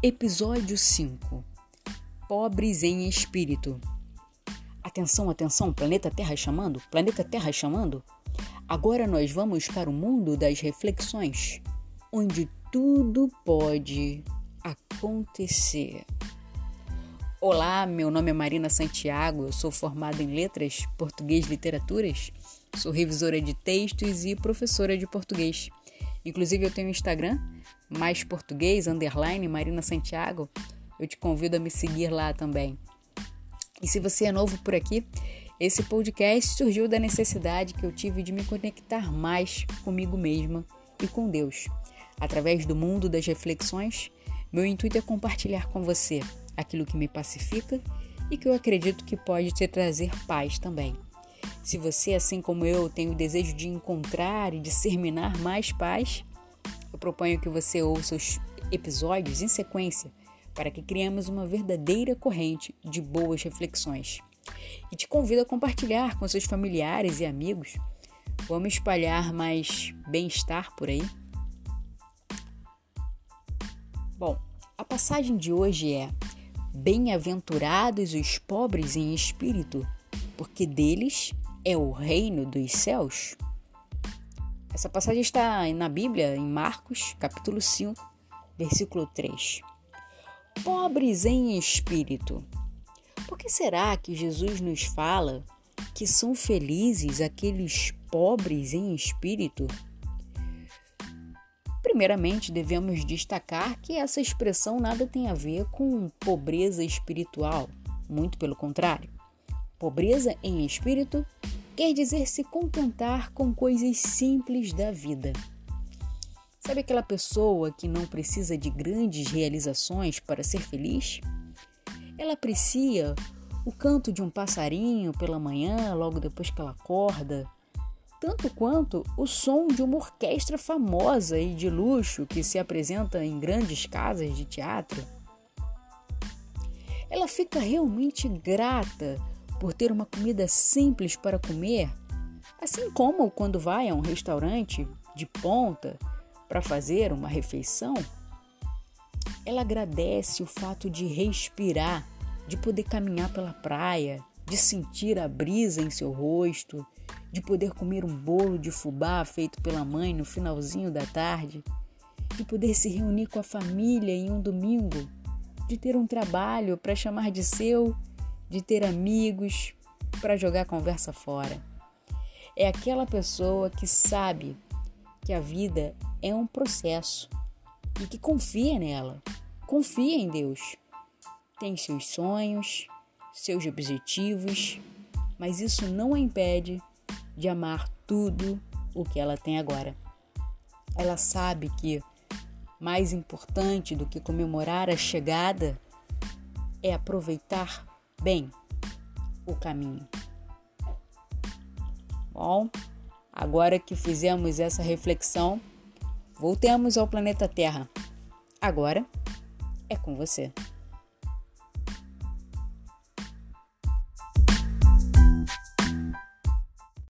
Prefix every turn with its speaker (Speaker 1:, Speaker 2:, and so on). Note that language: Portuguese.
Speaker 1: Episódio 5 Pobres em Espírito. Atenção, atenção, planeta Terra chamando? Planeta Terra chamando? Agora nós vamos para o mundo das reflexões, onde tudo pode acontecer. Olá, meu nome é Marina Santiago, eu sou formada em Letras, Português e Literaturas, sou revisora de textos e professora de português. Inclusive eu tenho um Instagram mais português, underline Marina Santiago, eu te convido a me seguir lá também. E se você é novo por aqui, esse podcast surgiu da necessidade que eu tive de me conectar mais comigo mesma e com Deus. Através do mundo das reflexões, meu intuito é compartilhar com você aquilo que me pacifica e que eu acredito que pode te trazer paz também. Se você, assim como eu, tem o desejo de encontrar e disseminar mais paz, eu proponho que você ouça os episódios em sequência para que criemos uma verdadeira corrente de boas reflexões. E te convido a compartilhar com seus familiares e amigos. Vamos espalhar mais bem-estar por aí. Bom, a passagem de hoje é: Bem-aventurados os pobres em espírito, porque deles é o reino dos céus. Essa passagem está na Bíblia, em Marcos, capítulo 5, versículo 3. Pobres em espírito. Por que será que Jesus nos fala que são felizes aqueles pobres em espírito? Primeiramente, devemos destacar que essa expressão nada tem a ver com pobreza espiritual, muito pelo contrário. Pobreza em espírito quer dizer se contentar com coisas simples da vida. Sabe aquela pessoa que não precisa de grandes realizações para ser feliz? Ela aprecia o canto de um passarinho pela manhã, logo depois que ela acorda, tanto quanto o som de uma orquestra famosa e de luxo que se apresenta em grandes casas de teatro. Ela fica realmente grata por ter uma comida simples para comer, assim como quando vai a um restaurante de ponta para fazer uma refeição, ela agradece o fato de respirar, de poder caminhar pela praia, de sentir a brisa em seu rosto, de poder comer um bolo de fubá feito pela mãe no finalzinho da tarde, de poder se reunir com a família em um domingo, de ter um trabalho para chamar de seu de ter amigos para jogar conversa fora. É aquela pessoa que sabe que a vida é um processo e que confia nela, confia em Deus. Tem seus sonhos, seus objetivos, mas isso não a impede de amar tudo o que ela tem agora. Ela sabe que mais importante do que comemorar a chegada é aproveitar bem o caminho. Bom, agora que fizemos essa reflexão, voltemos ao planeta Terra. Agora é com você.